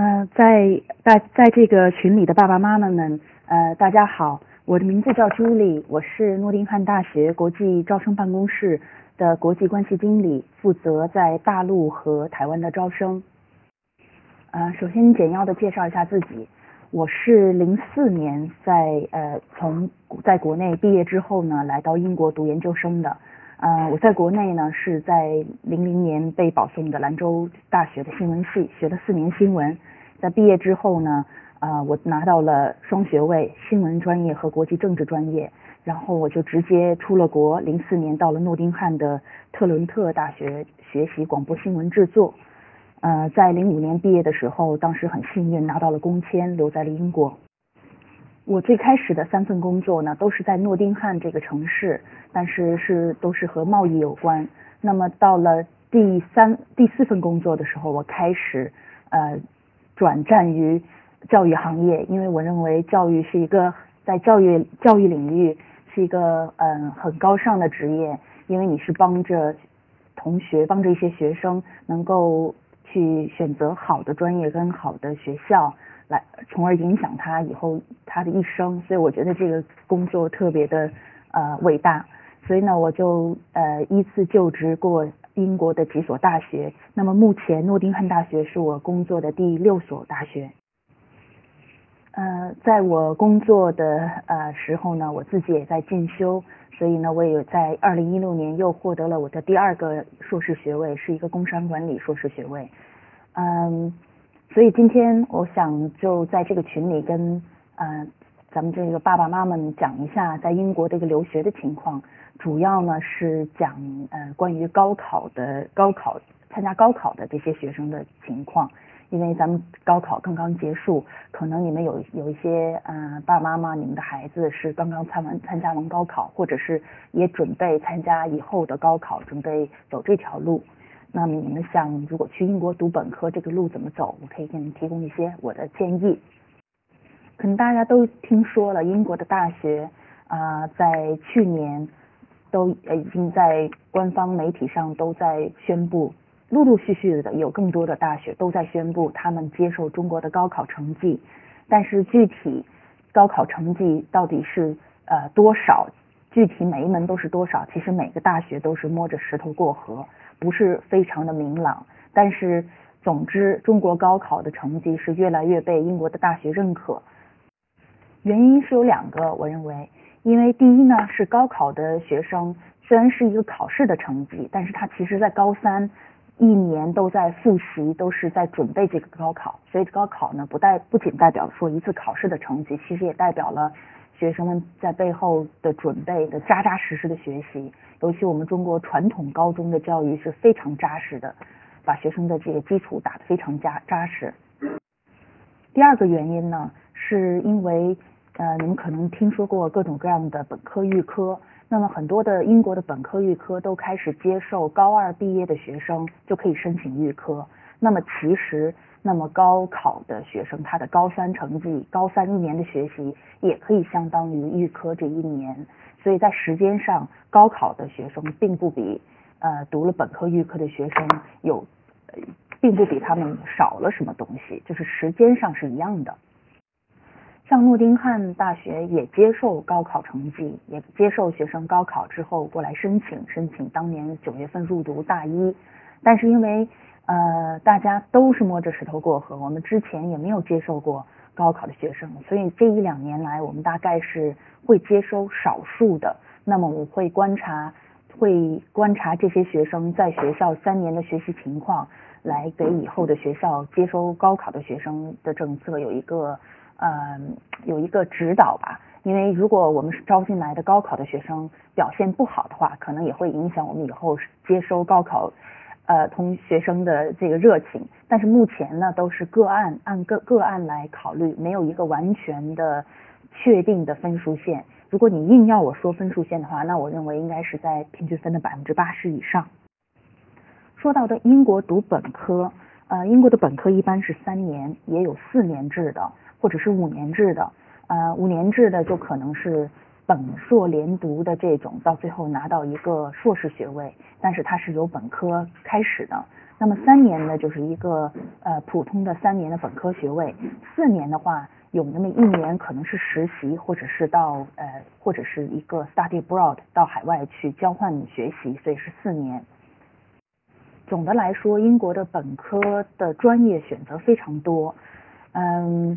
呃，在在在这个群里的爸爸妈妈们，呃，大家好，我的名字叫朱莉，我是诺丁汉大学国际招生办公室的国际关系经理，负责在大陆和台湾的招生。呃，首先简要的介绍一下自己，我是零四年在呃从在国内毕业之后呢，来到英国读研究生的。呃，我在国内呢是在零零年被保送的兰州大学的新闻系，学了四年新闻。在毕业之后呢，呃，我拿到了双学位，新闻专业和国际政治专业。然后我就直接出了国，零四年到了诺丁汉的特伦特大学学习广播新闻制作。呃，在零五年毕业的时候，当时很幸运拿到了工签，留在了英国。我最开始的三份工作呢，都是在诺丁汉这个城市，但是是都是和贸易有关。那么到了第三、第四份工作的时候，我开始呃转战于教育行业，因为我认为教育是一个在教育教育领域是一个嗯很高尚的职业，因为你是帮着同学、帮着一些学生能够去选择好的专业跟好的学校。来，从而影响他以后他的一生，所以我觉得这个工作特别的呃伟大，所以呢，我就呃依次就职过英国的几所大学。那么目前诺丁汉大学是我工作的第六所大学。呃，在我工作的呃时候呢，我自己也在进修，所以呢，我也在二零一六年又获得了我的第二个硕士学位，是一个工商管理硕士学位。嗯。所以今天我想就在这个群里跟呃咱们这个爸爸妈妈们讲一下在英国这个留学的情况，主要呢是讲呃关于高考的高考参加高考的这些学生的情况，因为咱们高考刚刚结束，可能你们有有一些呃爸爸妈妈你们的孩子是刚刚参完参加完高考，或者是也准备参加以后的高考，准备走这条路。那么你们想，如果去英国读本科，这个路怎么走？我可以给你们提供一些我的建议。可能大家都听说了，英国的大学啊，在去年都已经在官方媒体上都在宣布，陆陆续续的有更多的大学都在宣布他们接受中国的高考成绩。但是具体高考成绩到底是呃多少？具体每一门都是多少？其实每个大学都是摸着石头过河。不是非常的明朗，但是总之，中国高考的成绩是越来越被英国的大学认可。原因是有两个，我认为，因为第一呢是高考的学生虽然是一个考试的成绩，但是他其实在高三一年都在复习，都是在准备这个高考，所以高考呢不代不仅代表说一次考试的成绩，其实也代表了。学生们在背后的准备的扎扎实实的学习，尤其我们中国传统高中的教育是非常扎实的，把学生的这个基础打得非常扎扎实。第二个原因呢，是因为呃，你们可能听说过各种各样的本科预科，那么很多的英国的本科预科都开始接受高二毕业的学生就可以申请预科，那么其实。那么高考的学生，他的高三成绩，高三一年的学习也可以相当于预科这一年，所以在时间上，高考的学生并不比呃读了本科预科的学生有，呃并不比他们少了什么东西，就是时间上是一样的。像诺丁汉大学也接受高考成绩，也接受学生高考之后过来申请，申请当年九月份入读大一，但是因为。呃，大家都是摸着石头过河，我们之前也没有接受过高考的学生，所以这一两年来，我们大概是会接收少数的。那么我会观察，会观察这些学生在学校三年的学习情况，来给以后的学校接收高考的学生的政策有一个呃有一个指导吧。因为如果我们是招进来的高考的学生表现不好的话，可能也会影响我们以后接收高考。呃，同学生的这个热情，但是目前呢，都是个案按个个案来考虑，没有一个完全的确定的分数线。如果你硬要我说分数线的话，那我认为应该是在平均分的百分之八十以上。说到的英国读本科，呃，英国的本科一般是三年，也有四年制的，或者是五年制的。呃，五年制的就可能是。本硕连读的这种，到最后拿到一个硕士学位，但是它是由本科开始的。那么三年呢，就是一个呃普通的三年的本科学位。四年的话，有那么一年可能是实习，或者是到呃或者是一个 study abroad 到海外去交换学习，所以是四年。总的来说，英国的本科的专业选择非常多。嗯，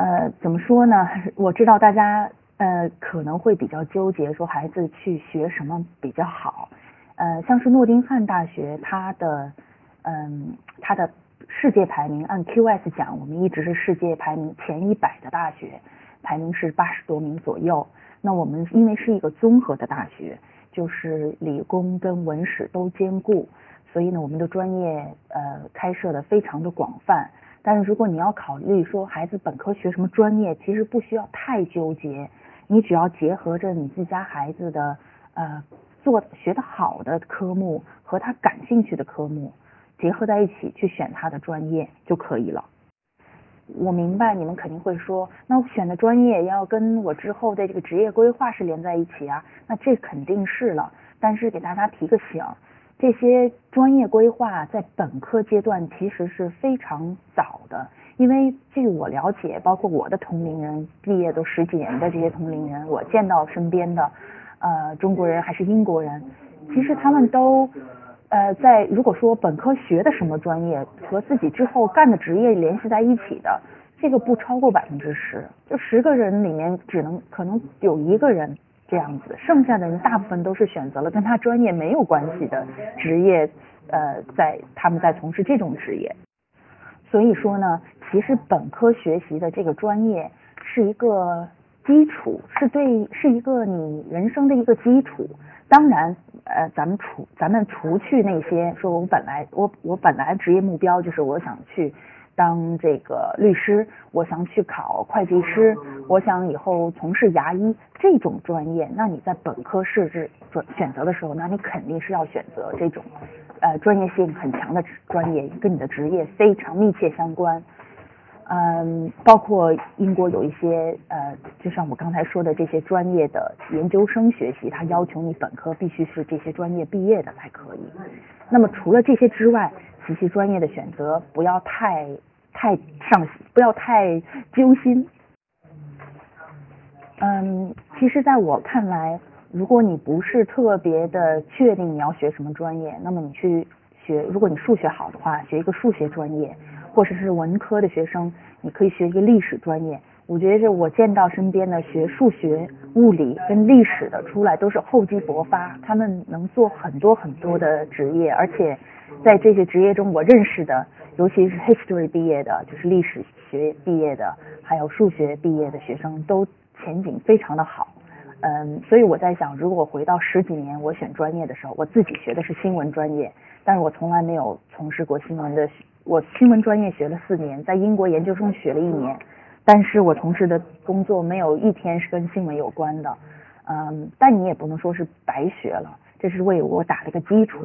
呃，怎么说呢？我知道大家呃可能会比较纠结，说孩子去学什么比较好。呃，像是诺丁汉大学，它的嗯，它的世界排名按 QS 讲，我们一直是世界排名前一百的大学，排名是八十多名左右。那我们因为是一个综合的大学，就是理工跟文史都兼顾，所以呢，我们的专业呃开设的非常的广泛。但是如果你要考虑说孩子本科学什么专业，其实不需要太纠结，你只要结合着你自家孩子的呃。做学得好的科目和他感兴趣的科目结合在一起去选他的专业就可以了。我明白你们肯定会说，那我选的专业要跟我之后的这个职业规划是连在一起啊，那这肯定是了。但是给大家提个醒，这些专业规划在本科阶段其实是非常早的，因为据我了解，包括我的同龄人毕业都十几年的这些同龄人，我见到身边的。呃，中国人还是英国人，其实他们都呃在如果说本科学的什么专业和自己之后干的职业联系在一起的，这个不超过百分之十，就十个人里面只能可能有一个人这样子，剩下的人大部分都是选择了跟他专业没有关系的职业，呃，在他们在从事这种职业，所以说呢，其实本科学习的这个专业是一个。基础是对，是一个你人生的一个基础。当然，呃，咱们除咱们除去那些说，我本来我我本来职业目标就是我想去当这个律师，我想去考会计师，我想以后从事牙医这种专业。那你在本科设置选选择的时候，那你肯定是要选择这种呃专业性很强的专业，跟你的职业非常密切相关。嗯，包括英国有一些呃，就像我刚才说的这些专业的研究生学习，他要求你本科必须是这些专业毕业的才可以。那么除了这些之外，其实专业的选择不要太太上心，不要太揪心。嗯，其实在我看来，如果你不是特别的确定你要学什么专业，那么你去学，如果你数学好的话，学一个数学专业。或者是文科的学生，你可以学一个历史专业。我觉得我见到身边的学数学、物理跟历史的出来都是厚积薄发，他们能做很多很多的职业，而且在这些职业中，我认识的，尤其是 history 毕业的，就是历史学毕业的，还有数学毕业的学生，都前景非常的好。嗯，所以我在想，如果回到十几年我选专业的时候，我自己学的是新闻专业，但是我从来没有从事过新闻的。我新闻专业学了四年，在英国研究生学了一年，但是我从事的工作没有一天是跟新闻有关的，嗯，但你也不能说是白学了，这是为我打了个基础。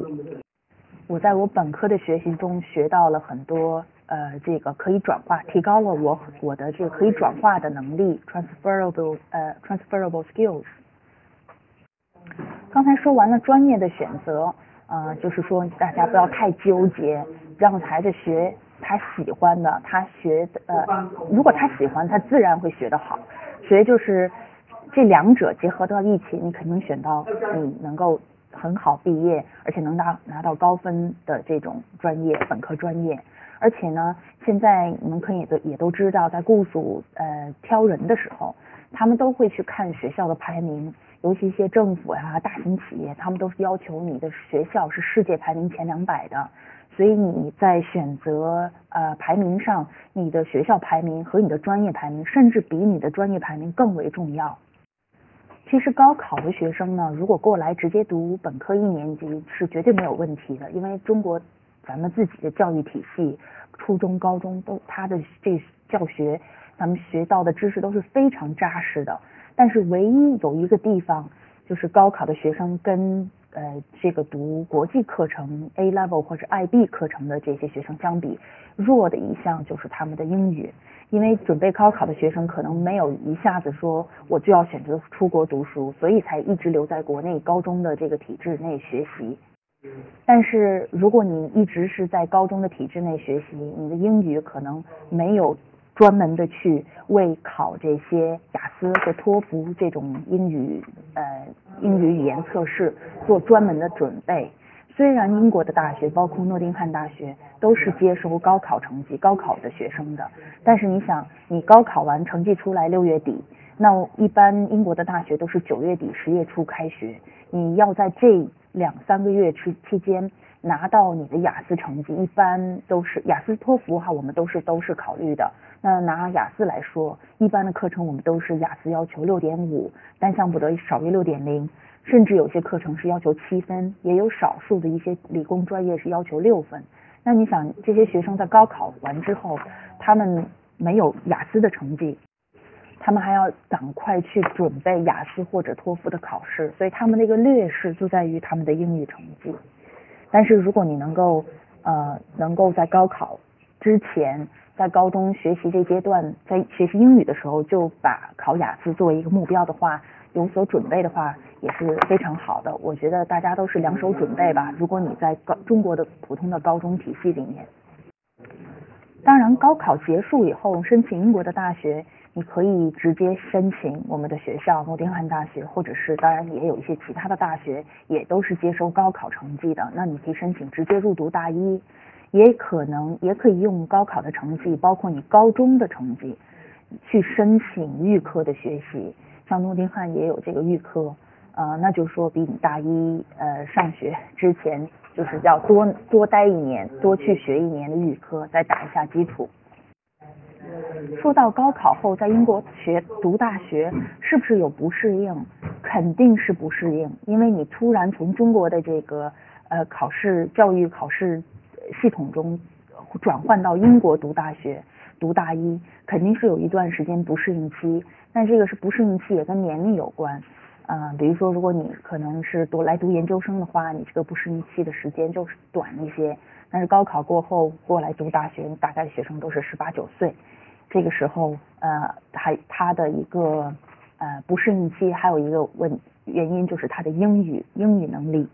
我在我本科的学习中学到了很多，呃，这个可以转化，提高了我我的这个可以转化的能力，transferable，呃，transferable skills。刚才说完了专业的选择，呃，就是说大家不要太纠结。让孩子学他喜欢的，他学的呃，如果他喜欢，他自然会学得好。所以就是这两者结合到一起，你肯定选到你能够很好毕业，而且能拿拿到高分的这种专业，本科专业。而且呢，现在你们可以都也都知道，在雇主呃挑人的时候，他们都会去看学校的排名，尤其一些政府呀、大型企业，他们都是要求你的学校是世界排名前两百的。所以你在选择呃排名上，你的学校排名和你的专业排名，甚至比你的专业排名更为重要。其实高考的学生呢，如果过来直接读本科一年级是绝对没有问题的，因为中国咱们自己的教育体系，初中、高中都他的这教学，咱们学到的知识都是非常扎实的。但是唯一有一个地方，就是高考的学生跟呃，这个读国际课程 A level 或者 IB 课程的这些学生相比，弱的一项就是他们的英语，因为准备高考的学生可能没有一下子说我就要选择出国读书，所以才一直留在国内高中的这个体制内学习。但是如果你一直是在高中的体制内学习，你的英语可能没有专门的去为考这些雅思和托福这种英语呃英语语言测试做专门的准备。虽然英国的大学，包括诺丁汉大学，都是接收高考成绩、高考的学生的，但是你想，你高考完成绩出来六月底，那一般英国的大学都是九月底、十月初开学，你要在这两三个月期期间拿到你的雅思成绩，一般都是雅思、托福哈，我们都是都是考虑的。那拿雅思来说，一般的课程我们都是雅思要求六点五，单项不得少于六点零。甚至有些课程是要求七分，也有少数的一些理工专业是要求六分。那你想，这些学生在高考完之后，他们没有雅思的成绩，他们还要赶快去准备雅思或者托福的考试，所以他们的一个劣势就在于他们的英语成绩。但是如果你能够呃能够在高考之前，在高中学习这阶段，在学习英语的时候就把考雅思作为一个目标的话，有所准备的话。也是非常好的，我觉得大家都是两手准备吧。如果你在高中国的普通的高中体系里面，当然高考结束以后申请英国的大学，你可以直接申请我们的学校诺丁汉大学，或者是当然也有一些其他的大学也都是接收高考成绩的，那你可以申请直接入读大一，也可能也可以用高考的成绩，包括你高中的成绩去申请预科的学习，像诺丁汉也有这个预科。呃，那就说比你大一呃上学之前，就是要多多待一年，多去学一年的预科，再打一下基础。说到高考后在英国学读大学，是不是有不适应？肯定是不适应，因为你突然从中国的这个呃考试教育考试系统中转换到英国读大学读大一，肯定是有一段时间不适应期。但这个是不适应期也跟年龄有关。嗯，比如说，如果你可能是读来读研究生的话，你这个不适应期的时间就是短一些。但是高考过后过来读大学，大概学生都是十八九岁，这个时候呃，还他的一个呃不适应期，还有一个问原因就是他的英语英语能力。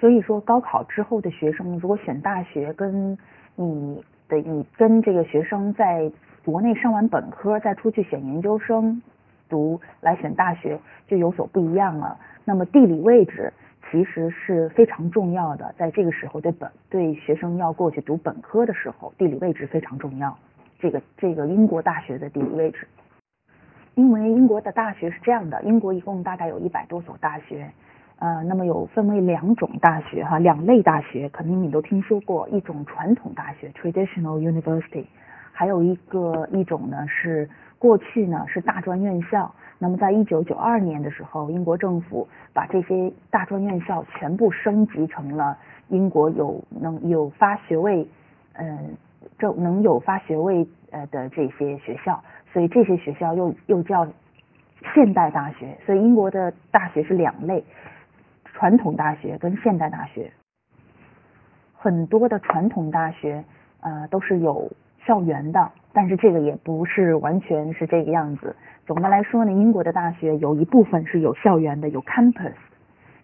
所以说，高考之后的学生如果选大学，跟你的你跟这个学生在国内上完本科再出去选研究生。读来选大学就有所不一样了。那么地理位置其实是非常重要的，在这个时候对本对学生要过去读本科的时候，地理位置非常重要。这个这个英国大学的地理位置，因为英国的大学是这样的，英国一共大概有一百多所大学，呃，那么有分为两种大学哈，两类大学，肯定你都听说过，一种传统大学 （traditional university），还有一个一种呢是。过去呢是大专院校，那么在一九九二年的时候，英国政府把这些大专院校全部升级成了英国有能有发学位，嗯，这能有发学位呃的这些学校，所以这些学校又又叫现代大学。所以英国的大学是两类，传统大学跟现代大学。很多的传统大学呃都是有校园的。但是这个也不是完全是这个样子。总的来说呢，英国的大学有一部分是有校园的，有 campus，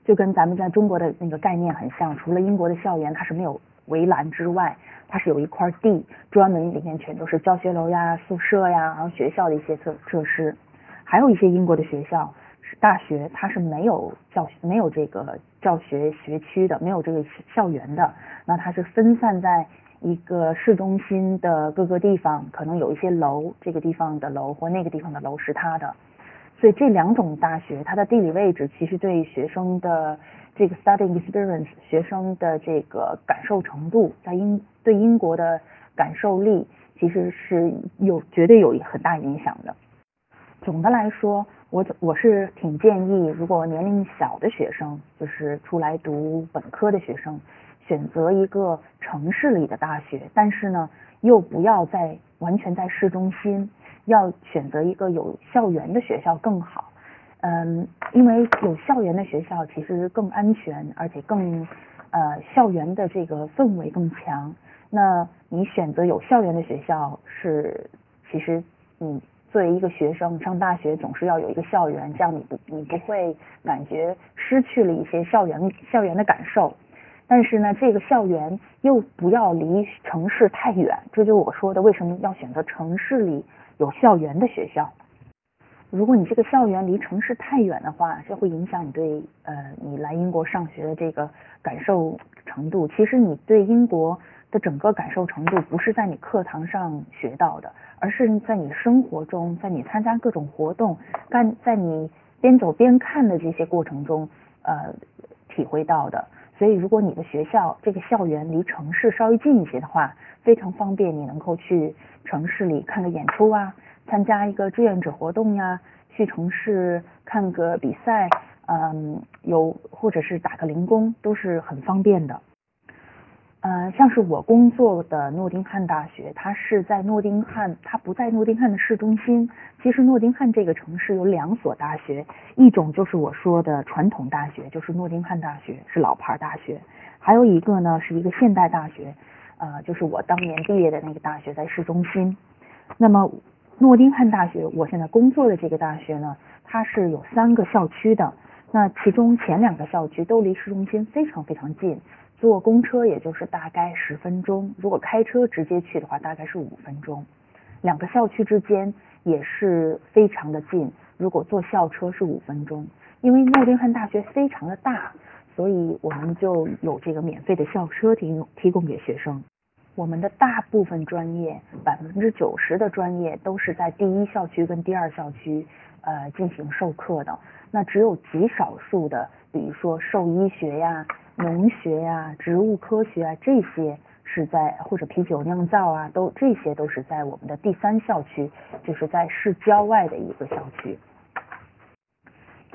就跟咱们在中国的那个概念很像。除了英国的校园它是没有围栏之外，它是有一块地，专门里面全都是教学楼呀、宿舍呀，然后学校的一些设设施。还有一些英国的学校大学，它是没有教没有这个教学学区的，没有这个校园的，那它是分散在。一个市中心的各个地方可能有一些楼，这个地方的楼或那个地方的楼是他的，所以这两种大学它的地理位置其实对学生的这个 studying experience 学生的这个感受程度，在英对英国的感受力其实是有绝对有很大影响的。总的来说，我我是挺建议，如果年龄小的学生，就是出来读本科的学生。选择一个城市里的大学，但是呢，又不要在完全在市中心，要选择一个有校园的学校更好。嗯，因为有校园的学校其实更安全，而且更呃校园的这个氛围更强。那你选择有校园的学校是，其实你作为一个学生上大学总是要有一个校园，这样你不你不会感觉失去了一些校园校园的感受。但是呢，这个校园又不要离城市太远，这就是我说的为什么要选择城市里有校园的学校。如果你这个校园离城市太远的话，这会影响你对呃你来英国上学的这个感受程度。其实你对英国的整个感受程度，不是在你课堂上学到的，而是在你生活中，在你参加各种活动，干在你边走边看的这些过程中，呃体会到的。所以，如果你的学校这个校园离城市稍微近一些的话，非常方便，你能够去城市里看个演出啊。参加一个志愿者活动呀，去城市看个比赛，嗯，有或者是打个零工都是很方便的。呃，像是我工作的诺丁汉大学，它是在诺丁汉，它不在诺丁汉的市中心。其实诺丁汉这个城市有两所大学，一种就是我说的传统大学，就是诺丁汉大学，是老牌大学；还有一个呢是一个现代大学，呃，就是我当年毕业的那个大学在市中心。那么。诺丁汉大学，我现在工作的这个大学呢，它是有三个校区的。那其中前两个校区都离市中心非常非常近，坐公车也就是大概十分钟，如果开车直接去的话，大概是五分钟。两个校区之间也是非常的近，如果坐校车是五分钟。因为诺丁汉大学非常的大，所以我们就有这个免费的校车提供提供给学生。我们的大部分专业，百分之九十的专业都是在第一校区跟第二校区呃进行授课的。那只有极少数的，比如说兽医学呀、农学呀、植物科学啊这些是在或者啤酒酿造啊，都这些都是在我们的第三校区，就是在市郊外的一个校区。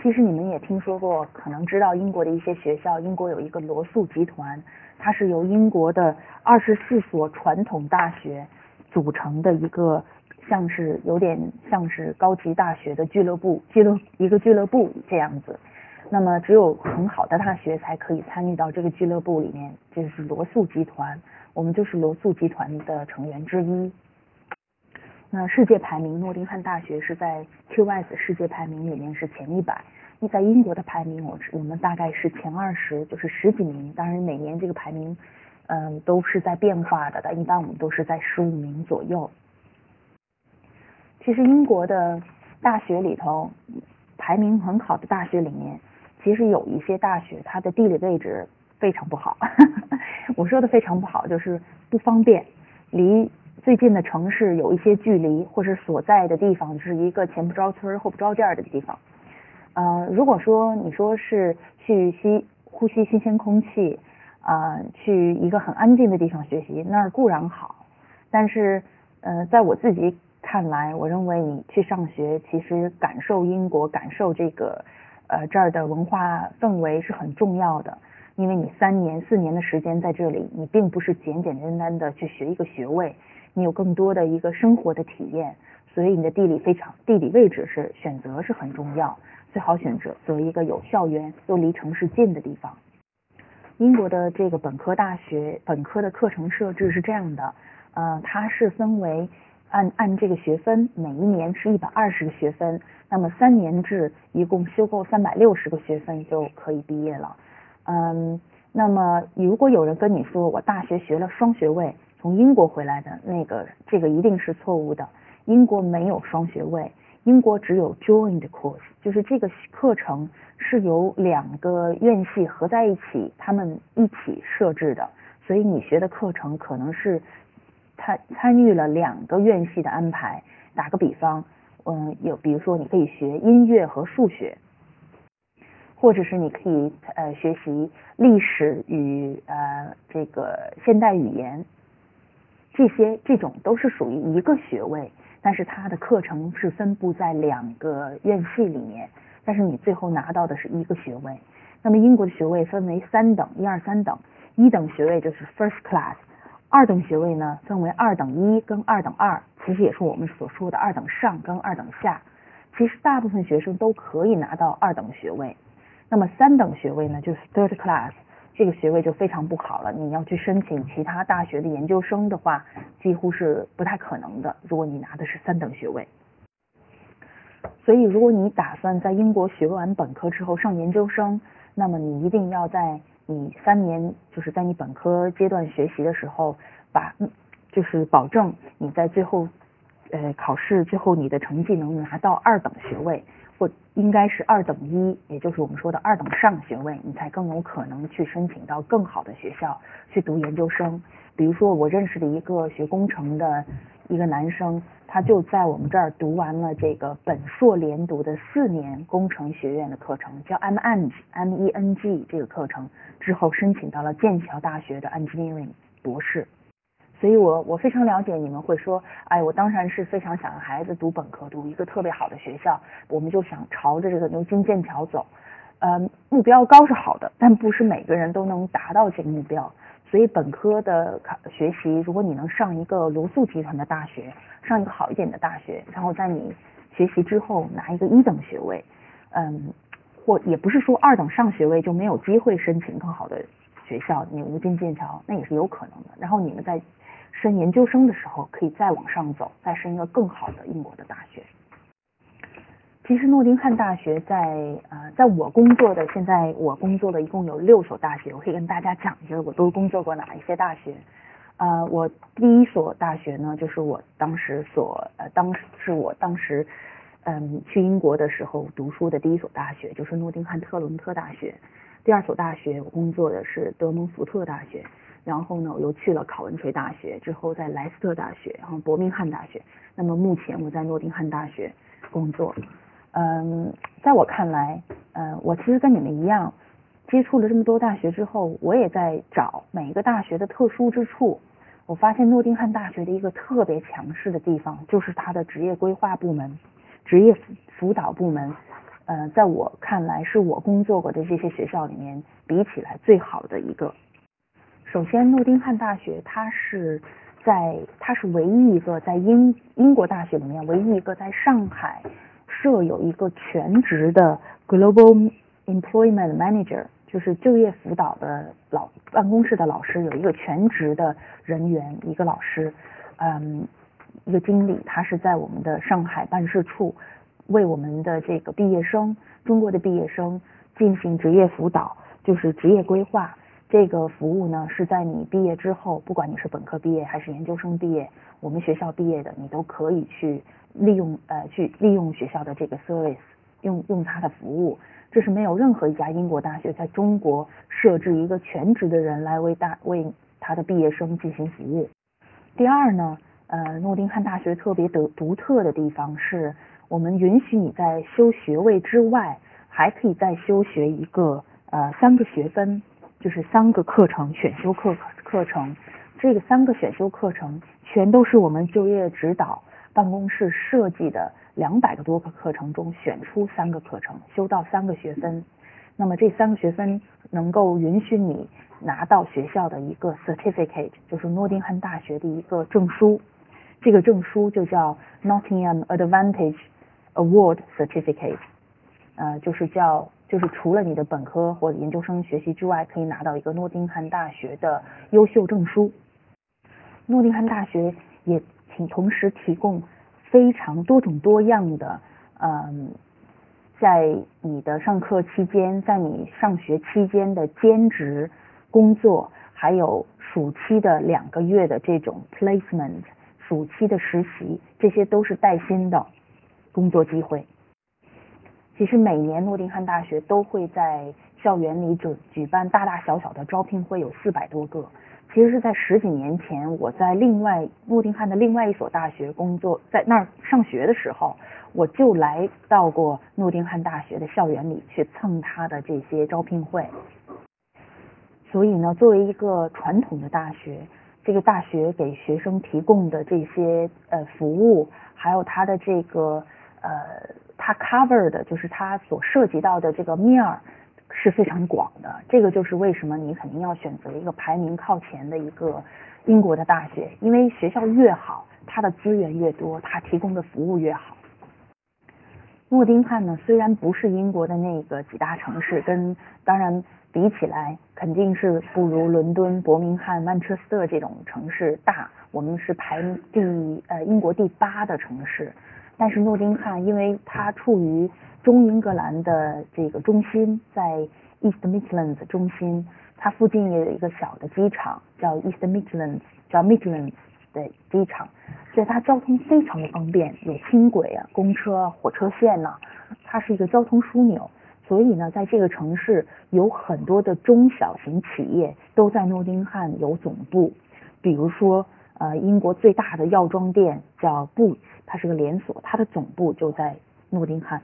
其实你们也听说过，可能知道英国的一些学校，英国有一个罗素集团。它是由英国的二十四所传统大学组成的一个，像是有点像是高级大学的俱乐部，俱乐一个俱乐部这样子。那么只有很好的大学才可以参与到这个俱乐部里面，这是罗素集团，我们就是罗素集团的成员之一。那世界排名，诺丁汉大学是在 QS 世界排名里面是前一百。那在英国的排名，我我们大概是前二十，就是十几名。当然每年这个排名，嗯，都是在变化的。但一般我们都是在十五名左右。其实英国的大学里头，排名很好的大学里面，其实有一些大学它的地理位置非常不好。我说的非常不好，就是不方便，离最近的城市有一些距离，或者所在的地方是一个前不着村后不着店的地方。呃，如果说你说是去吸呼吸新鲜空气，啊，去一个很安静的地方学习，那儿固然好，但是呃，在我自己看来，我认为你去上学，其实感受英国，感受这个呃这儿的文化氛围是很重要的，因为你三年四年的时间在这里，你并不是简简单单的去学一个学位，你有更多的一个生活的体验，所以你的地理非常地理位置是选择是很重要。最好选择择一个有校园又离城市近的地方。英国的这个本科大学本科的课程设置是这样的，呃，它是分为按按这个学分，每一年是一百二十个学分，那么三年制一共修够三百六十个学分就可以毕业了。嗯，那么如果有人跟你说我大学学了双学位，从英国回来的那个，这个一定是错误的。英国没有双学位。英国只有 joined course，就是这个课程是由两个院系合在一起，他们一起设置的，所以你学的课程可能是参参与了两个院系的安排。打个比方，嗯，有比如说你可以学音乐和数学，或者是你可以呃学习历史与呃这个现代语言，这些这种都是属于一个学位。但是它的课程是分布在两个院系里面，但是你最后拿到的是一个学位。那么英国的学位分为三等，一二三等。一等学位就是 first class，二等学位呢分为二等一跟二等二，其实也是我们所说的二等上跟二等下。其实大部分学生都可以拿到二等学位。那么三等学位呢就是 third class。这个学位就非常不好了。你要去申请其他大学的研究生的话，几乎是不太可能的。如果你拿的是三等学位，所以如果你打算在英国学完本科之后上研究生，那么你一定要在你三年就是在你本科阶段学习的时候，把就是保证你在最后呃考试最后你的成绩能拿到二等学位，或应该是二等一，也就是我们说的二等上学位，你才更有可能去申请到更好的学校去读研究生。比如说我认识的一个学工程的一个男生。他就在我们这儿读完了这个本硕连读的四年工程学院的课程，叫 M N G M E N G 这个课程之后，申请到了剑桥大学的 Engineering 博士。所以我我非常了解你们会说，哎，我当然是非常想让孩子读本科，读一个特别好的学校，我们就想朝着这个牛津剑桥走。呃，目标高是好的，但不是每个人都能达到这个目标。所以本科的考学习，如果你能上一个罗素集团的大学，上一个好一点的大学，然后在你学习之后拿一个一等学位，嗯，或也不是说二等上学位就没有机会申请更好的学校，你牛津、剑桥那也是有可能的。然后你们在升研究生的时候，可以再往上走，再升一个更好的英国的大学。其实诺丁汉大学在呃，在我工作的现在我工作的一共有六所大学，我可以跟大家讲一下我都工作过哪一些大学。呃，我第一所大学呢，就是我当时所呃，当时是我当时嗯去英国的时候读书的第一所大学，就是诺丁汉特伦特大学。第二所大学我工作的是德蒙福特大学，然后呢我又去了考文垂大学，之后在莱斯特大学，然后伯明翰大学。那么目前我在诺丁汉大学工作。嗯，在我看来，呃，我其实跟你们一样，接触了这么多大学之后，我也在找每一个大学的特殊之处。我发现诺丁汉大学的一个特别强势的地方，就是它的职业规划部门、职业辅导部门。呃，在我看来，是我工作过的这些学校里面比起来最好的一个。首先，诺丁汉大学它是在，它是唯一一个在英英国大学里面唯一一个在上海。设有一个全职的 Global Employment Manager，就是就业辅导的老办公室的老师，有一个全职的人员，一个老师，嗯，一个经理，他是在我们的上海办事处为我们的这个毕业生，中国的毕业生进行职业辅导，就是职业规划。这个服务呢，是在你毕业之后，不管你是本科毕业还是研究生毕业，我们学校毕业的，你都可以去。利用呃去利用学校的这个 service，用用它的服务，这是没有任何一家英国大学在中国设置一个全职的人来为大为他的毕业生进行服务。第二呢，呃，诺丁汉大学特别的独特的地方是，我们允许你在修学位之外，还可以再修学一个呃三个学分，就是三个课程选修课课程。这个三个选修课程全都是我们就业指导。办公室设计的两百个多个课程中选出三个课程，修到三个学分。那么这三个学分能够允许你拿到学校的一个 certificate，就是诺丁汉大学的一个证书。这个证书就叫 Nottingham Advantage Award Certificate，呃，就是叫就是除了你的本科或者研究生学习之外，可以拿到一个诺丁汉大学的优秀证书。诺丁汉大学也。同时提供非常多种多样的，嗯，在你的上课期间，在你上学期间的兼职工作，还有暑期的两个月的这种 placement，暑期的实习，这些都是带薪的工作机会。其实每年诺丁汉大学都会在校园里举举办大大小小的招聘会，有四百多个。其实是在十几年前，我在另外诺丁汉的另外一所大学工作，在那儿上学的时候，我就来到过诺丁汉大学的校园里去蹭他的这些招聘会。所以呢，作为一个传统的大学，这个大学给学生提供的这些呃服务，还有它的这个呃，它 cover 的就是它所涉及到的这个面儿。是非常广的，这个就是为什么你肯定要选择一个排名靠前的一个英国的大学，因为学校越好，它的资源越多，它提供的服务越好。诺丁汉呢，虽然不是英国的那个几大城市，跟当然比起来肯定是不如伦敦、伯明翰、曼彻斯特这种城市大，我们是排第呃英国第八的城市，但是诺丁汉因为它处于中英格兰的这个中心，在 East Midlands 中心，它附近也有一个小的机场，叫 East Midlands，叫 Midlands 的机场，所以它交通非常的方便，有轻轨啊、公车、啊火车线呐，它是一个交通枢纽。所以呢，在这个城市有很多的中小型企业都在诺丁汉有总部，比如说呃，英国最大的药妆店叫 Boots，它是个连锁，它的总部就在诺丁汉。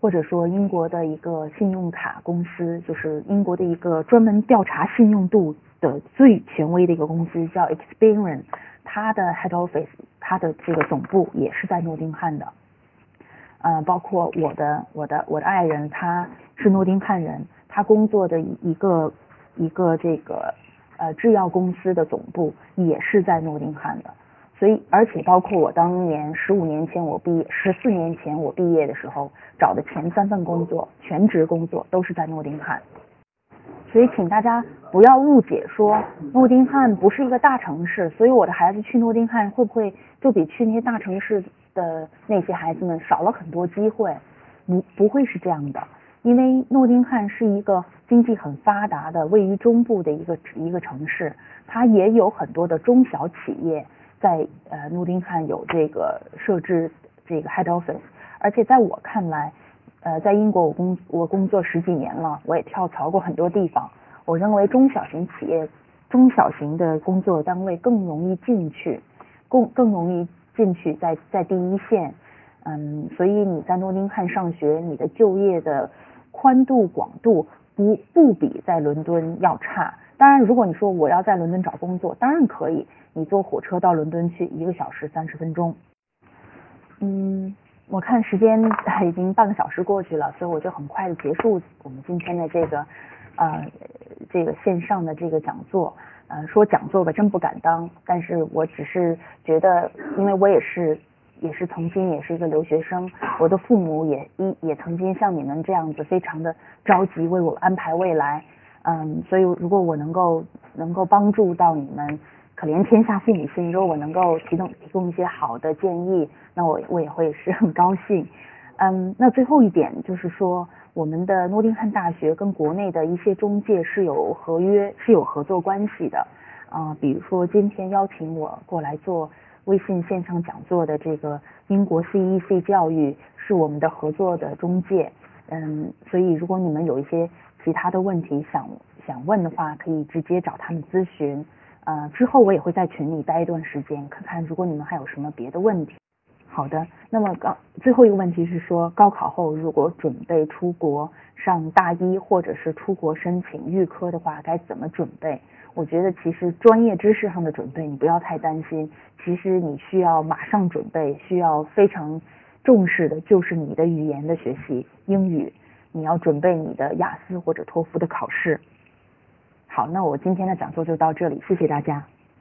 或者说，英国的一个信用卡公司，就是英国的一个专门调查信用度的最权威的一个公司，叫 Experian，它的 head office，它的这个总部也是在诺丁汉的。呃，包括我的我的我的爱人，他是诺丁汉人，他工作的一个一个这个呃制药公司的总部也是在诺丁汉的。所以，而且包括我当年十五年前我毕业，十四年前我毕业的时候找的前三份工作，全职工作都是在诺丁汉。所以，请大家不要误解，说诺丁汉不是一个大城市，所以我的孩子去诺丁汉会不会就比去那些大城市的那些孩子们少了很多机会？不，不会是这样的，因为诺丁汉是一个经济很发达的、位于中部的一个一个城市，它也有很多的中小企业。在呃诺丁汉有这个设置这个 head office，而且在我看来，呃在英国我工我工作十几年了，我也跳槽过很多地方。我认为中小型企业、中小型的工作单位更容易进去，更更容易进去在在第一线。嗯，所以你在诺丁汉上学，你的就业的宽度广度不不比在伦敦要差。当然，如果你说我要在伦敦找工作，当然可以。你坐火车到伦敦去，一个小时三十分钟。嗯，我看时间已经半个小时过去了，所以我就很快的结束我们今天的这个呃这个线上的这个讲座。呃，说讲座吧，真不敢当，但是我只是觉得，因为我也是也是曾经也是一个留学生，我的父母也一也曾经像你们这样子，非常的着急为我安排未来。嗯，所以如果我能够能够帮助到你们。可怜天下父母心，如果我能够提供提供一些好的建议，那我我也会是很高兴。嗯，那最后一点就是说，我们的诺丁汉大学跟国内的一些中介是有合约、是有合作关系的。啊，比如说今天邀请我过来做微信线上讲座的这个英国 CEC 教育是我们的合作的中介。嗯，所以如果你们有一些其他的问题想想问的话，可以直接找他们咨询。呃，之后我也会在群里待一段时间，看看如果你们还有什么别的问题。好的，那么高最后一个问题是说，高考后如果准备出国上大一，或者是出国申请预科的话，该怎么准备？我觉得其实专业知识上的准备你不要太担心，其实你需要马上准备，需要非常重视的就是你的语言的学习，英语，你要准备你的雅思或者托福的考试。好，那我今天的讲座就到这里，谢谢大家。